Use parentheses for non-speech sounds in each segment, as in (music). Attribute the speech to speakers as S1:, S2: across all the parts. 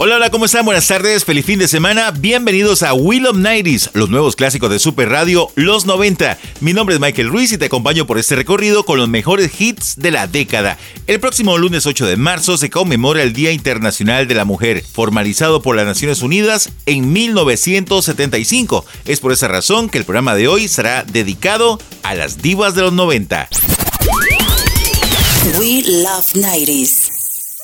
S1: Hola, hola, ¿cómo están? Buenas tardes, feliz fin de semana. Bienvenidos a Will of Nighties, los nuevos clásicos de Super Radio, los 90. Mi nombre es Michael Ruiz y te acompaño por este recorrido con los mejores hits de la década. El próximo lunes 8 de marzo se conmemora el Día Internacional de la Mujer, formalizado por las Naciones Unidas en 1975. Es por esa razón que el programa de hoy será dedicado a las divas de los 90.
S2: We Love 90s.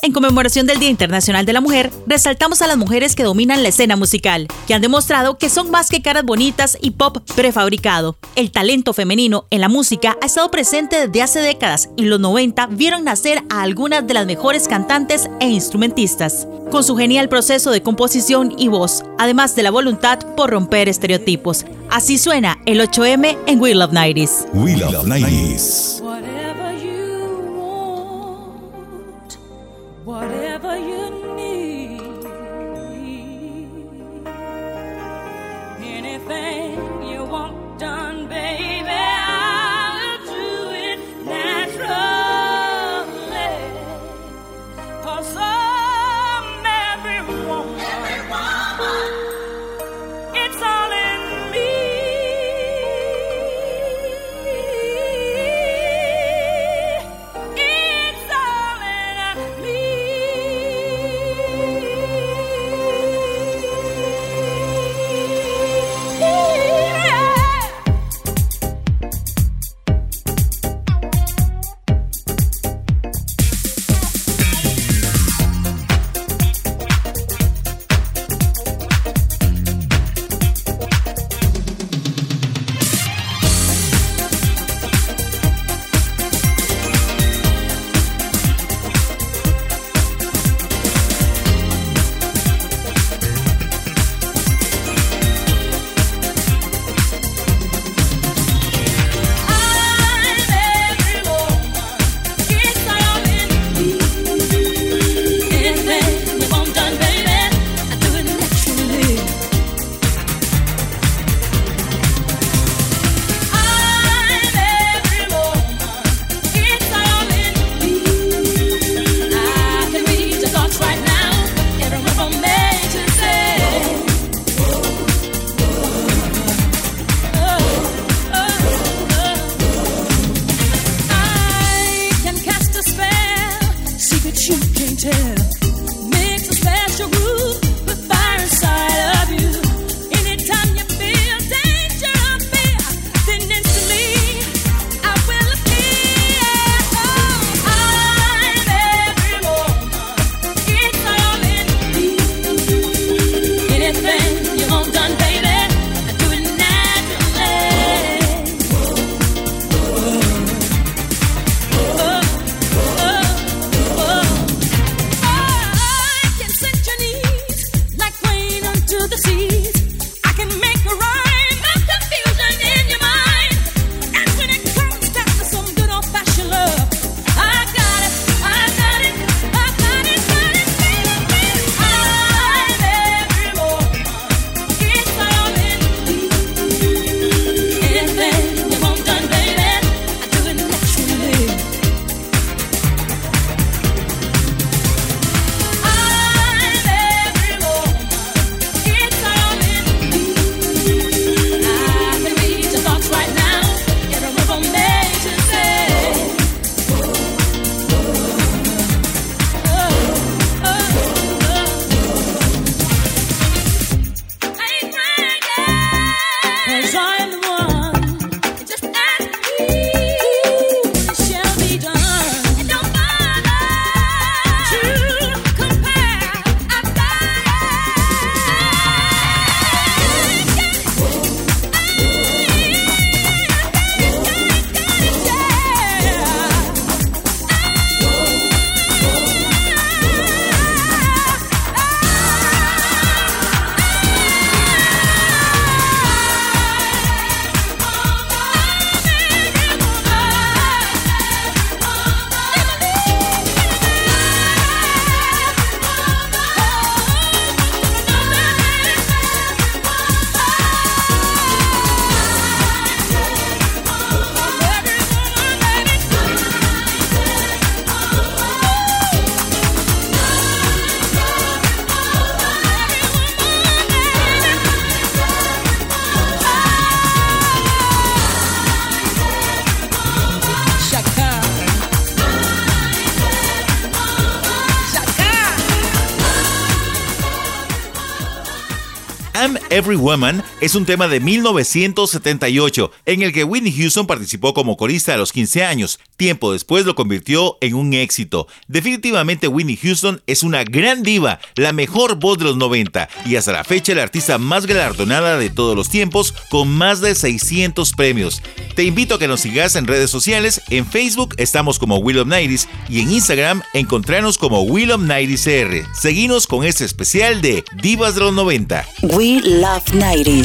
S3: En conmemoración del Día Internacional de la Mujer, resaltamos a las mujeres que dominan la escena musical, que han demostrado que son más que caras bonitas y pop prefabricado. El talento femenino en la música ha estado presente desde hace décadas y los 90 vieron nacer a algunas de las mejores cantantes e instrumentistas, con su genial proceso de composición y voz, además de la voluntad por romper estereotipos. Así suena el 8M en We Love 90s.
S4: We Love 90s.
S5: Never. Every Woman
S1: es un tema de 1978 en el que Whitney Houston participó como corista a los 15 años. Tiempo después lo convirtió en un éxito. Definitivamente Whitney Houston es una gran diva, la mejor voz de los 90 y hasta la fecha la artista más galardonada de todos los tiempos con más de 600 premios. Te invito a que nos sigas en redes sociales. En Facebook estamos como Will of Nighties y en Instagram encontrarnos como Will of Nighties R. Seguimos con este especial de Divas de los 90.
S6: We love 90s.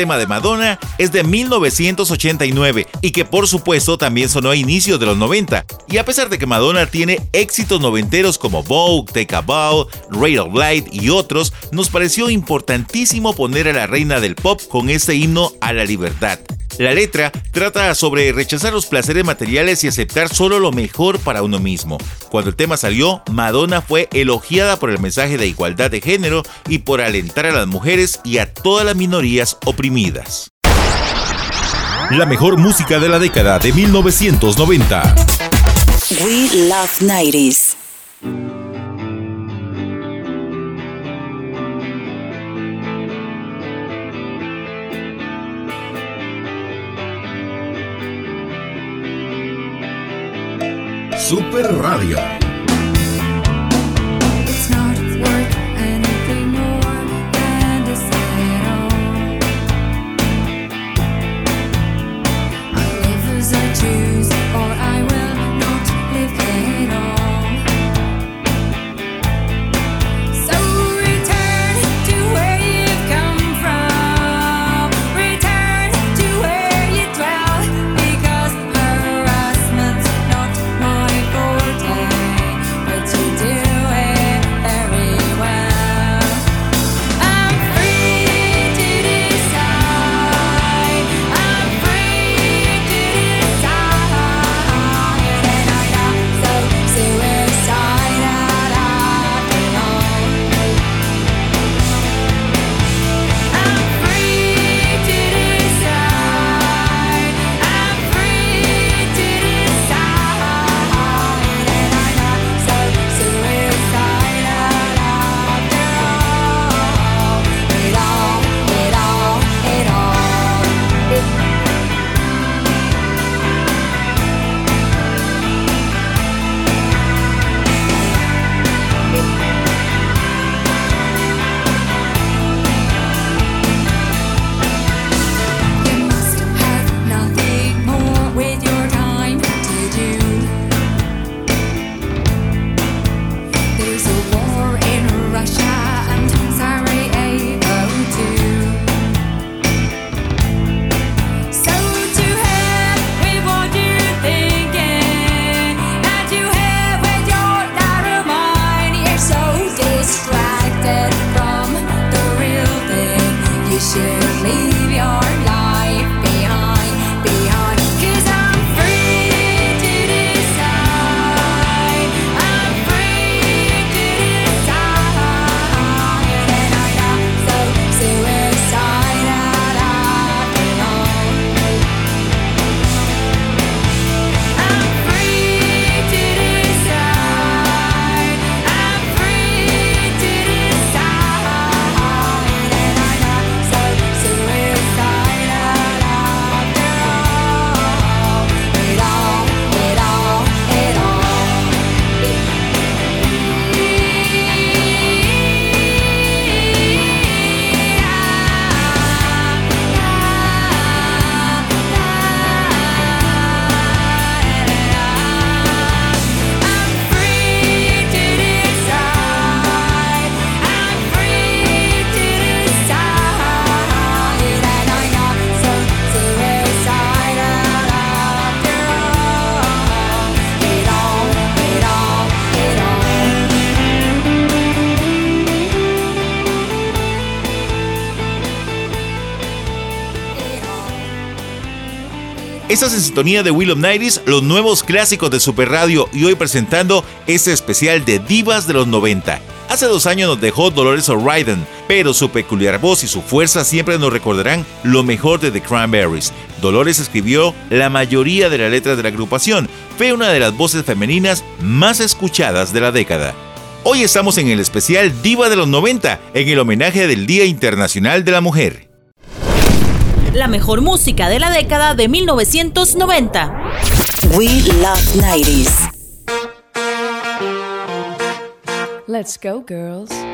S1: Tema de Madonna es de 1989 y que por supuesto también sonó a inicios de los 90. Y a pesar de que Madonna tiene éxitos noventeros como Vogue, Take a Bow, Ray of Light y otros, nos pareció importantísimo poner a la reina del pop con este himno a la libertad. La letra trata sobre rechazar los placeres materiales y aceptar solo lo mejor para uno mismo. Cuando el tema salió, Madonna fue elogiada por el mensaje de igualdad de género y por alentar a las mujeres y a todas las minorías oprimidas.
S7: La mejor música de la década de 1990.
S6: We love 90s. Super Radio.
S1: Estás en sintonía de Will of los nuevos clásicos de Super Radio y hoy presentando este especial de Divas de los 90. Hace dos años nos dejó Dolores O'Riordan, pero su peculiar voz y su fuerza siempre nos recordarán lo mejor de The Cranberries. Dolores escribió la mayoría de las letras de la agrupación, fue una de las voces femeninas más escuchadas de la década. Hoy estamos en el especial Diva de los 90, en el homenaje del Día Internacional de la Mujer
S3: la mejor música de la década de 1990.
S2: We love 90s.
S8: Let's go, girls.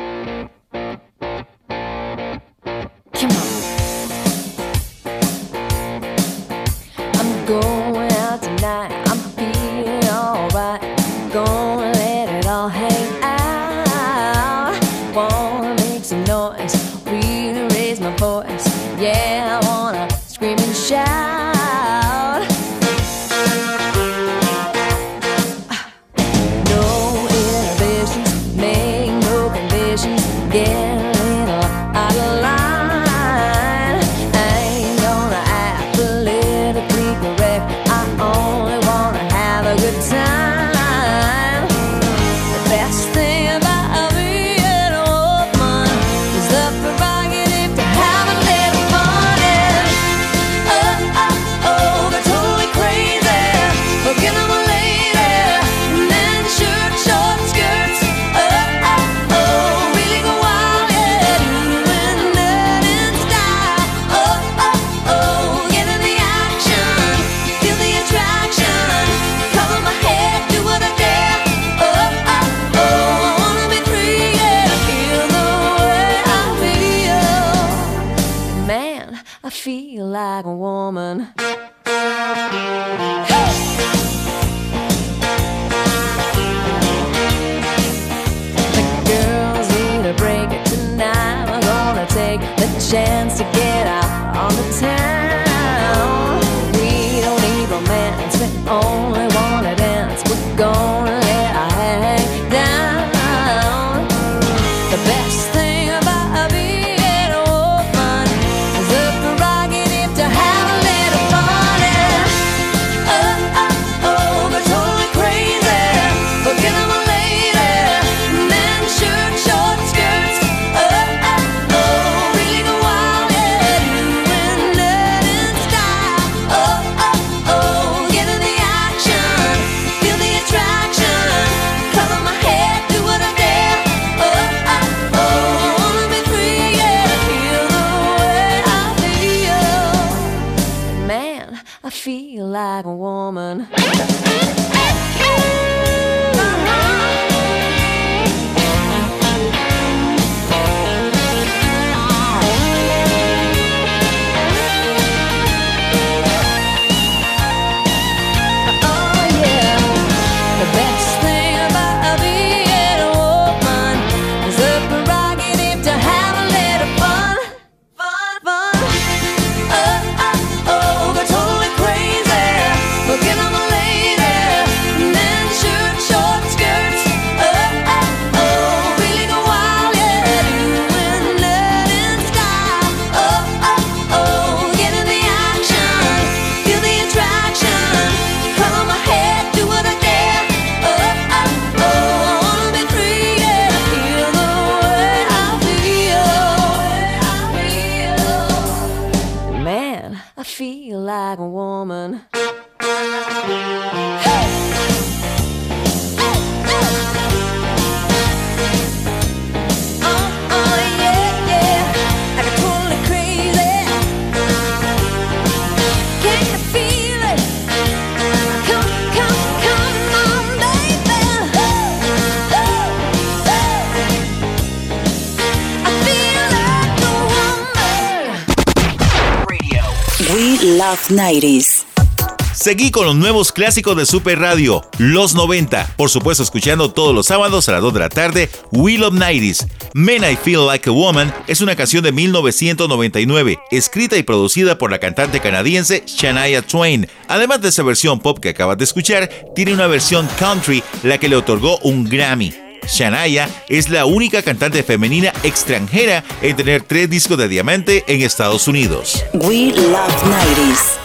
S9: 90s.
S1: Seguí con los nuevos clásicos de Super Radio, Los 90. Por supuesto, escuchando todos los sábados a las 2 de la tarde, Will of Nighties. Men I Feel Like a Woman es una canción de 1999, escrita y producida por la cantante canadiense Shania Twain. Además de esa versión pop que acabas de escuchar, tiene una versión country, la que le otorgó un Grammy. Shania es la única cantante femenina extranjera en tener tres discos de diamante en Estados Unidos.
S9: We love 90s.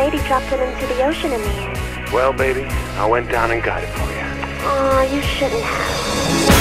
S10: lady dropped him into the ocean in the end.
S11: Well, baby, I went down and got it for you.
S10: Aw, oh, you shouldn't have.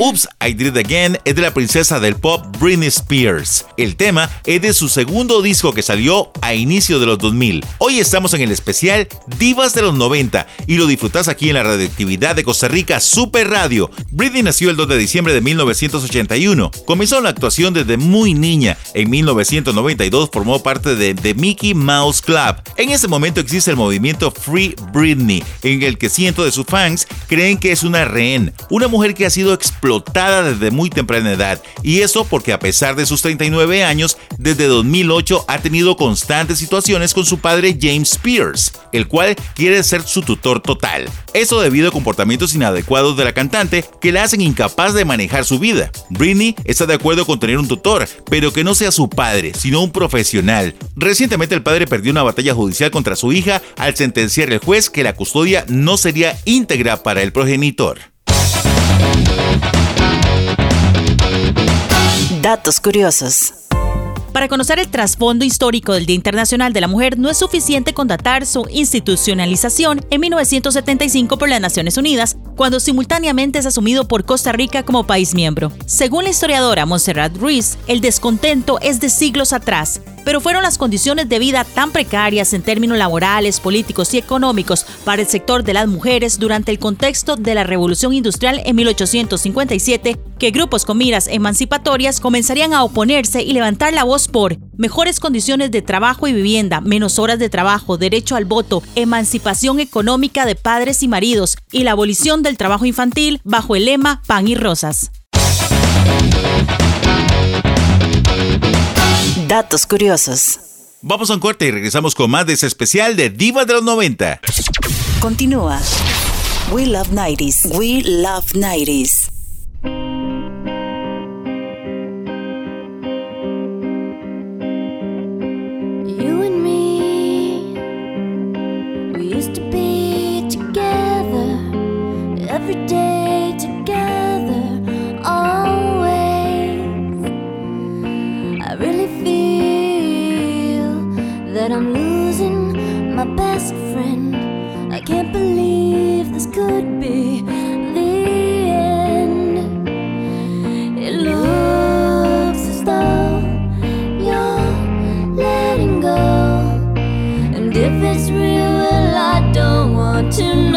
S12: Oops, I Did It Again
S1: es de la princesa del pop Britney Spears. El tema es de su segundo disco que salió a inicio de los 2000. Hoy estamos en el especial Divas de los 90 y lo disfrutas aquí en la radioactividad de Costa Rica Super Radio. Britney nació el 2 de diciembre de 1981. Comenzó la actuación desde muy niña. En 1992 formó parte de The Mickey Mouse Club. En ese momento existe el movimiento Free Britney, en el que cientos de sus fans creen que es una rehén, una mujer que ha sido explotada desde muy temprana edad. Y eso porque a pesar de sus 39 años, desde 2008 ha tenido constantes situaciones con su padre James Spears, el cual quiere ser su tutor total. Eso debido a comportamientos inadecuados de la cantante que la hacen incapaz de manejar su vida. Britney está de acuerdo con tener un tutor, pero que no sea su padre, sino un profesional. Recientemente el padre perdió una batalla judicial contra su hija al sentenciar el juez que la custodia no sería íntegra para el progenitor.
S2: Datos curiosos.
S3: Para conocer el trasfondo histórico del Día Internacional de la Mujer, no es suficiente con datar su institucionalización en 1975 por las Naciones Unidas, cuando simultáneamente es asumido por Costa Rica como país miembro. Según la historiadora Montserrat Ruiz, el descontento es de siglos atrás, pero fueron las condiciones de vida tan precarias en términos laborales, políticos y económicos para el sector de las mujeres durante el contexto de la Revolución Industrial en 1857 que grupos con miras emancipatorias comenzarían a oponerse y levantar la voz por mejores condiciones de trabajo y vivienda, menos horas de trabajo, derecho al voto, emancipación económica de padres y maridos y la abolición del trabajo infantil bajo el lema Pan y Rosas.
S2: Datos curiosos.
S1: Vamos a un corte y regresamos con más de ese especial de Divas de los 90.
S2: Continúa. We love 90s. We love 90s.
S13: To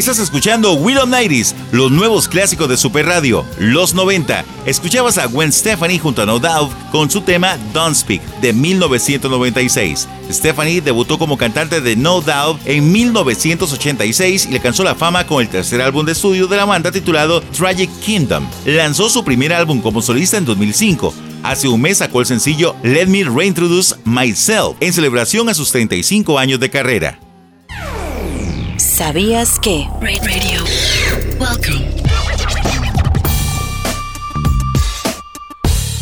S1: Estás escuchando Will of Nighties, los nuevos clásicos de Super Radio, los 90. Escuchabas a Gwen Stefani junto a No Doubt con su tema Don't Speak de 1996. Stephanie debutó como cantante de No Doubt en 1986 y alcanzó la fama con el tercer álbum de estudio de la banda titulado Tragic Kingdom. Lanzó su primer álbum como solista en 2005. Hace un mes sacó el sencillo Let Me Reintroduce Myself en celebración a sus 35 años de carrera.
S7: ¿Sabías que?
S14: Radio. Welcome.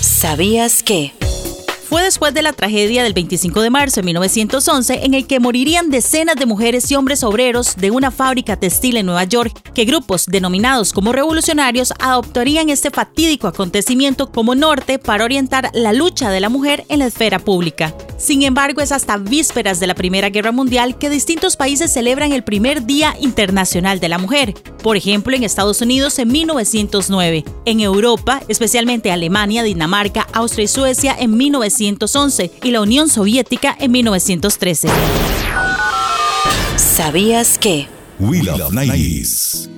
S7: ¿Sabías que?
S3: Fue después de la tragedia del 25 de marzo de 1911 en el que morirían decenas de mujeres y hombres obreros de una fábrica textil en Nueva York que grupos denominados como revolucionarios adoptarían este fatídico acontecimiento como norte para orientar la lucha de la mujer en la esfera pública. Sin embargo, es hasta vísperas de la Primera Guerra Mundial que distintos países celebran el primer Día Internacional de la Mujer. Por ejemplo, en Estados Unidos en 1909, en Europa, especialmente Alemania, Dinamarca, Austria y Suecia en 1911 y la Unión Soviética en 1913.
S7: ¿Sabías que?
S6: We Love 90s.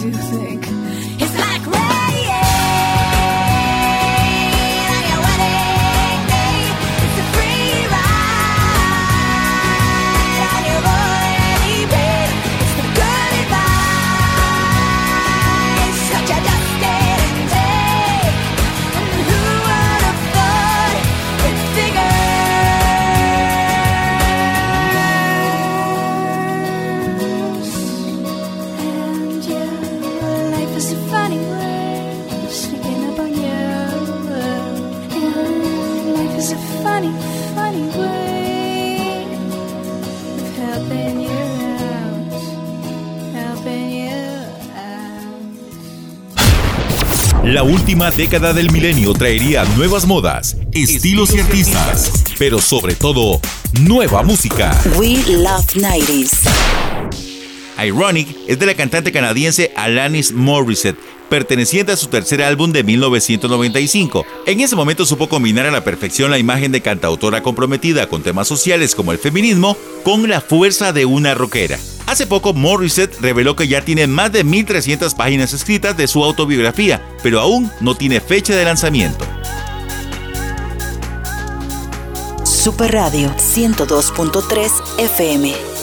S15: Do think
S6: Década del milenio traería nuevas modas, estilos y artistas, pero sobre todo, nueva música.
S7: We love 90s.
S1: Ironic es de la cantante canadiense Alanis Morissette, perteneciente a su tercer álbum de 1995. En ese momento supo combinar a la perfección la imagen de cantautora comprometida con temas sociales como el feminismo con la fuerza de una rockera. Hace poco Morissette reveló que ya tiene más de 1.300 páginas escritas de su autobiografía, pero aún no tiene fecha de lanzamiento.
S2: Super Radio 102.3 FM.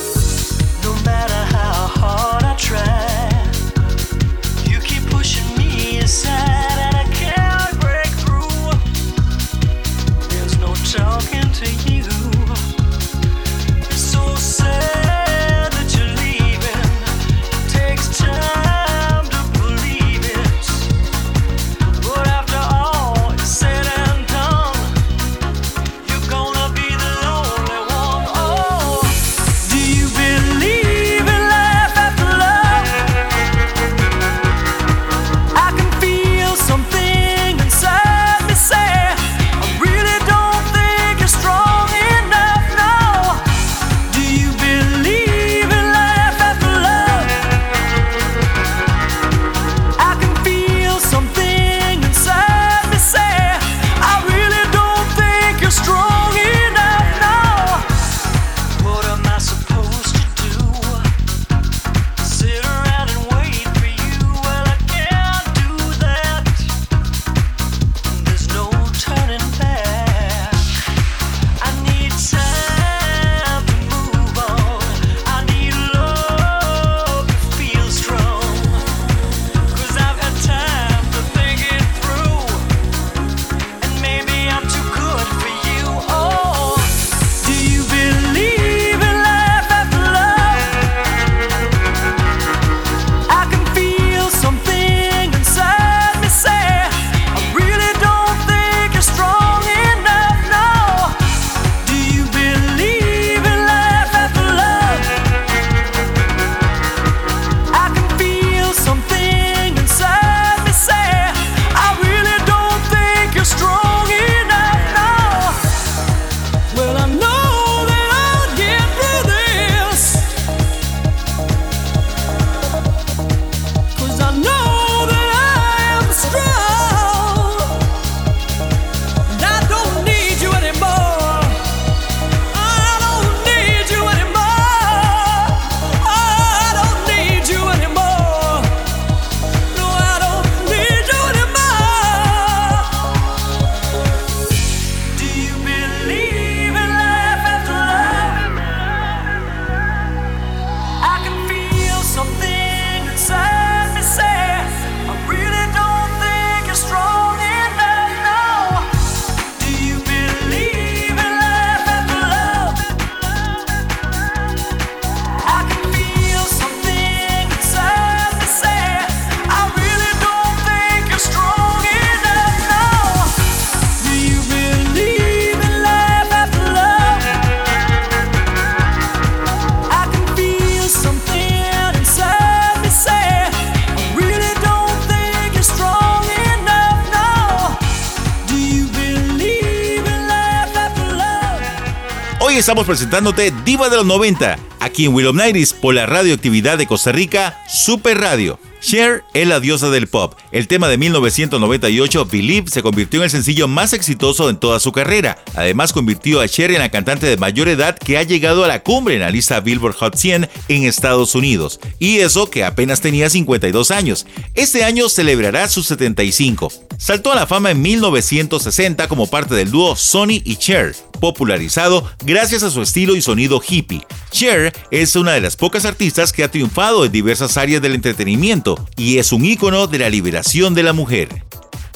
S1: Estamos presentándote Diva de los 90, aquí en Will of Nighties por la radioactividad de Costa Rica, Super Radio. Cher es la diosa del pop. El tema de 1998, Believe, se convirtió en el sencillo más exitoso en toda su carrera. Además, convirtió a Cher en la cantante de mayor edad que ha llegado a la cumbre en la lista Billboard Hot 100 en Estados Unidos. Y eso que apenas tenía 52 años. Este año celebrará sus 75. Saltó a la fama en 1960 como parte del dúo Sony y Cher, popularizado gracias a su estilo y sonido hippie. Cher es una de las pocas artistas que ha triunfado en diversas áreas del entretenimiento y es un ícono de la liberación de la mujer.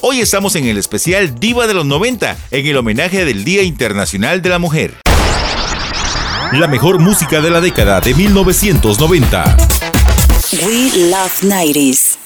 S1: Hoy estamos en el especial Diva de los 90, en el homenaje del Día Internacional de la Mujer. La mejor música de la década de 1990.
S2: We love 90s.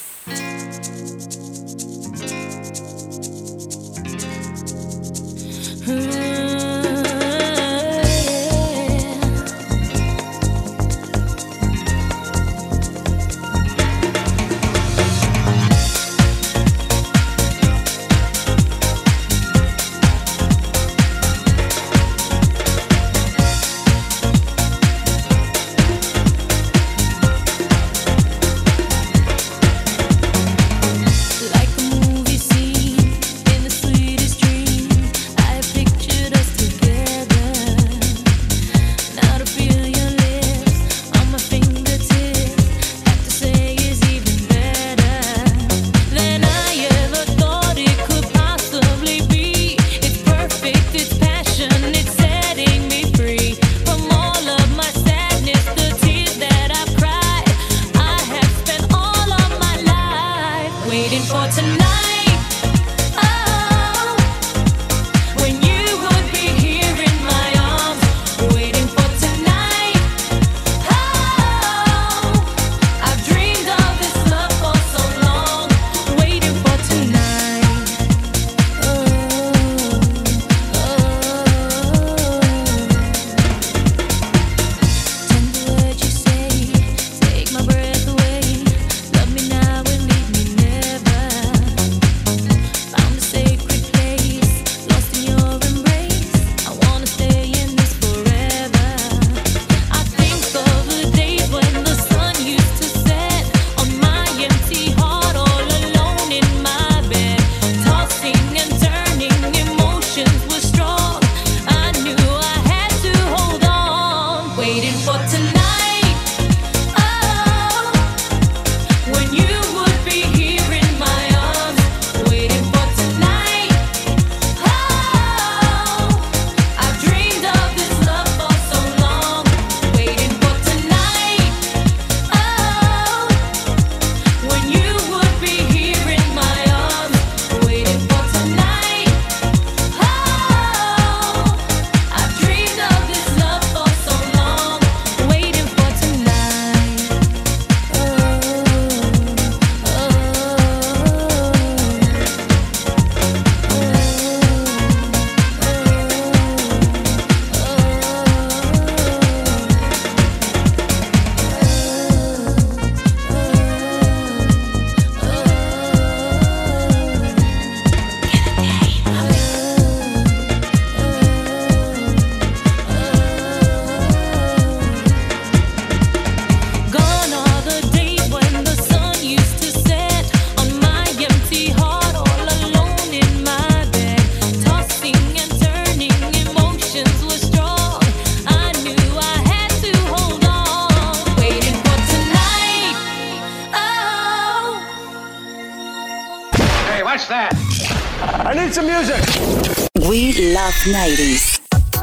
S2: 90s.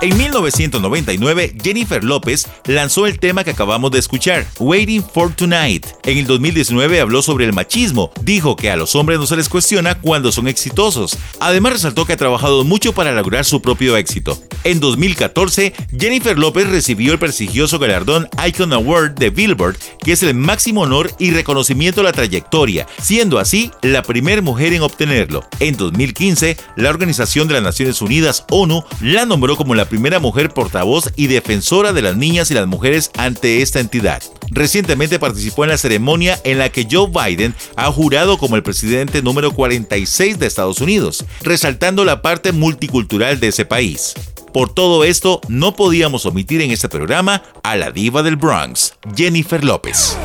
S1: En 1999, Jennifer López lanzó el tema que acabamos de escuchar, Waiting for Tonight. En el 2019 habló sobre el machismo. Dijo que a los hombres no se les cuestiona cuando son exitosos. Además resaltó que ha trabajado mucho para lograr su propio éxito. En 2014, Jennifer López recibió el prestigioso galardón Icon Award de Billboard, que es el máximo honor y reconocimiento a la trayectoria, siendo así la primera mujer en obtenerlo. En 2015, la Organización de las Naciones Unidas, ONU, la nombró como la primera mujer portavoz y defensora de las niñas y las mujeres ante esta entidad. Recientemente participó en la ceremonia en la que Joe Biden ha jurado como el presidente número 46 de Estados Unidos, resaltando la parte multicultural de ese país. Por todo esto, no podíamos omitir en este programa a la diva del Bronx, Jennifer López.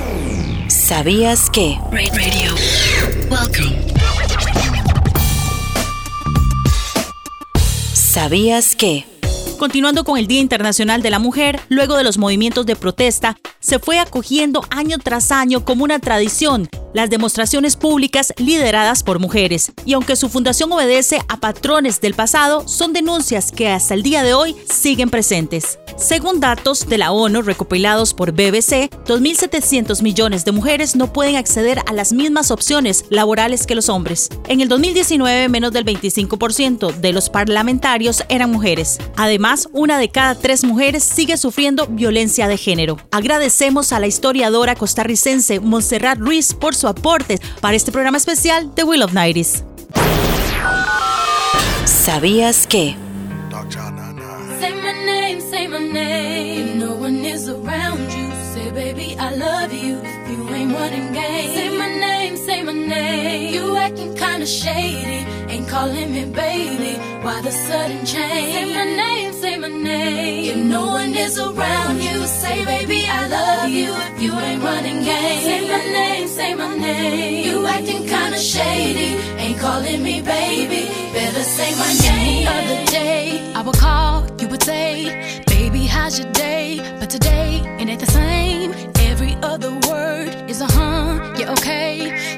S2: ¿Sabías que?
S7: Radio. Welcome.
S2: ¿Sabías que?
S3: Continuando con el Día Internacional de la Mujer, luego de los movimientos de protesta, se fue acogiendo año tras año como una tradición las demostraciones públicas lideradas por mujeres. Y aunque su fundación obedece a patrones del pasado, son denuncias que hasta el día de hoy siguen presentes. Según datos de la ONU recopilados por BBC, 2.700 millones de mujeres no pueden acceder a las mismas opciones laborales que los hombres. En el 2019, menos del 25% de los parlamentarios eran mujeres. Además, una de cada tres mujeres sigue sufriendo violencia de género. Agradecemos a la historiadora costarricense Montserrat Ruiz por su aporte para este programa especial de Will of Nighties.
S2: ¿Sabías que?
S13: Say my name, say my name. No one is around you, say, baby, I love you. You ain't running game, say my name, my name. You acting kinda shady, ain't calling me baby. Why the sudden change? Say my name, say my name. If no one is around you, say, baby, I love you. If you ain't running game, say my name, say my name. You acting kinda shady, ain't calling me baby. Better say my name. Other day, I would call, you would say, baby, how's your day? But today, it ain't the same. Every other word is a huh, yeah, okay.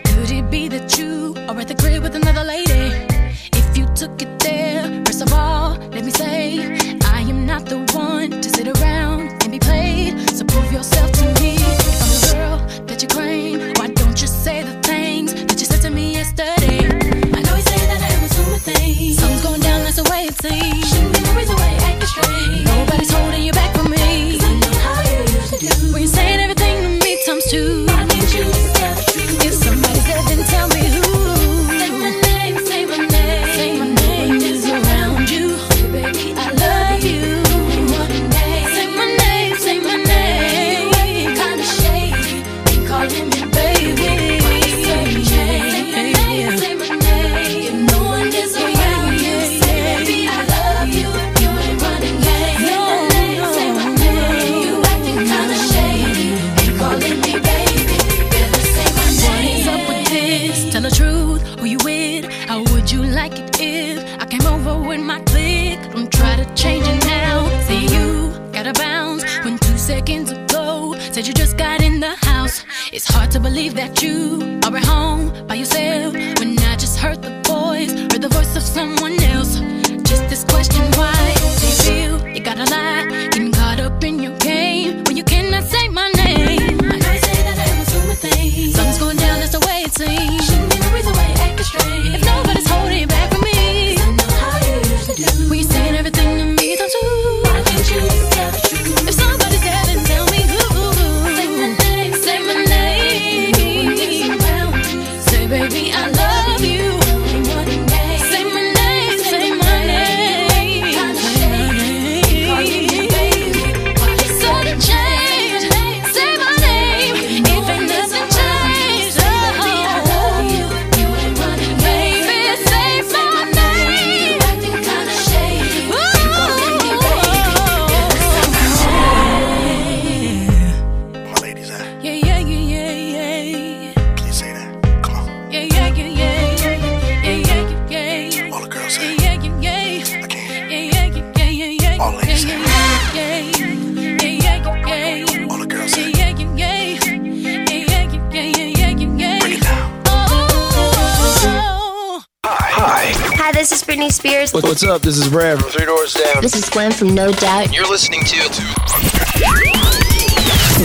S10: Britney Spears.
S16: What's up? This is Rev. Three Doors Down.
S10: This is Gwen from No Doubt.
S16: You're listening to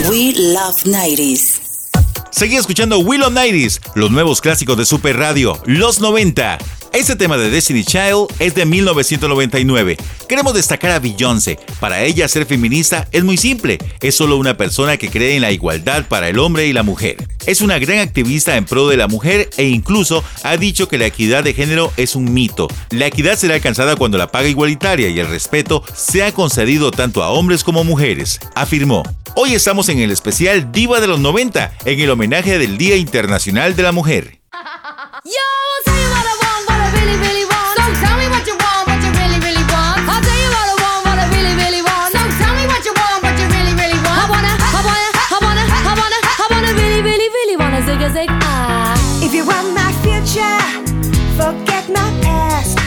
S7: We Love 90s.
S1: Seguí escuchando Willow Nighties, los nuevos clásicos de Super Radio, los 90. Este tema de Destiny Child es de 1999. Queremos destacar a Beyoncé. Para ella ser feminista es muy simple. Es solo una persona que cree en la igualdad para el hombre y la mujer. Es una gran activista en pro de la mujer e incluso ha dicho que la equidad de género es un mito. La equidad será alcanzada cuando la paga igualitaria y el respeto sea concedido tanto a hombres como mujeres, afirmó. Hoy estamos en el especial Diva de los 90, en el homenaje del Día Internacional de la Mujer. (laughs)
S8: So tell me what you want, what you really, really want. I'll tell you what I want, what I really, really want. So tell me what you want, what you really, really want. I wanna, I wanna, I wanna, I wanna, I wanna really, really, really wanna zig a zig ah.
S9: If you want my future, forget my past.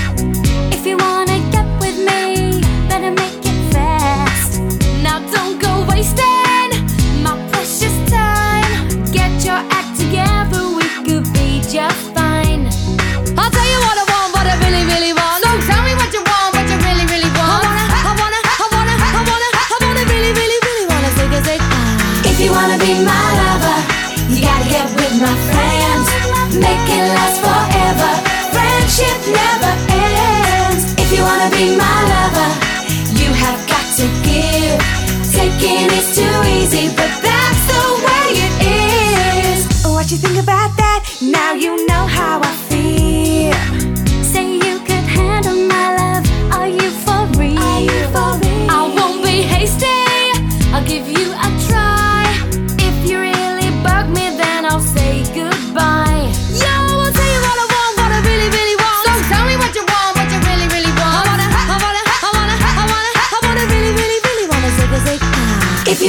S8: If you wanna get with me, better make it fast. Now don't go wasting my precious time. Get your act together, we could be just Making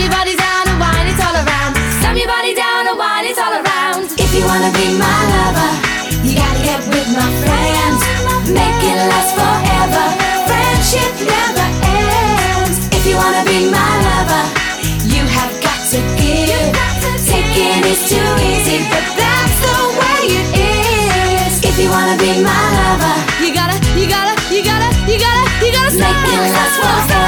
S8: your body down and wine it all around. Slam your body down and wine it all around.
S9: If you wanna be my lover, you gotta get with my friends. Make it last forever. Friendship never ends. If you wanna be my lover, you have got to give. Taking is too easy, but that's the way it is. If you wanna be my lover,
S8: You gotta, you gotta, you gotta, you gotta, you gotta
S9: Make it last forever.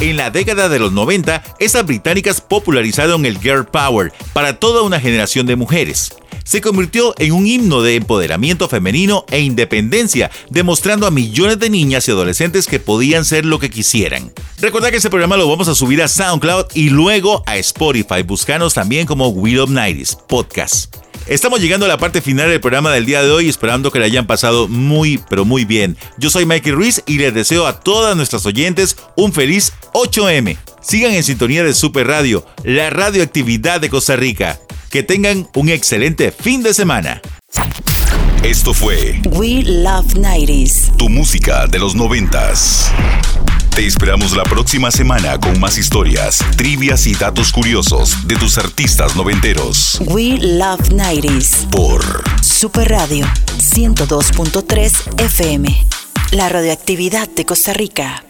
S1: En la década de los 90, estas británicas popularizaron el Girl Power para toda una generación de mujeres. Se convirtió en un himno de empoderamiento femenino e independencia, demostrando a millones de niñas y adolescentes que podían ser lo que quisieran. Recordad que este programa lo vamos a subir a SoundCloud y luego a Spotify. Buscanos también como Will of Nighties Podcast. Estamos llegando a la parte final del programa del día de hoy, esperando que le hayan pasado muy, pero muy bien. Yo soy Michael Ruiz y les deseo a todas nuestras oyentes un feliz 8M. Sigan en sintonía de Super Radio, la radioactividad de Costa Rica. Que tengan un excelente fin de semana.
S4: Esto fue
S7: We Love 90s.
S4: tu música de los noventas. Te esperamos la próxima semana con más historias, trivias y datos curiosos de tus artistas noventeros.
S7: We Love 90s.
S4: Por
S7: Super Radio 102.3 FM. La radioactividad de Costa Rica.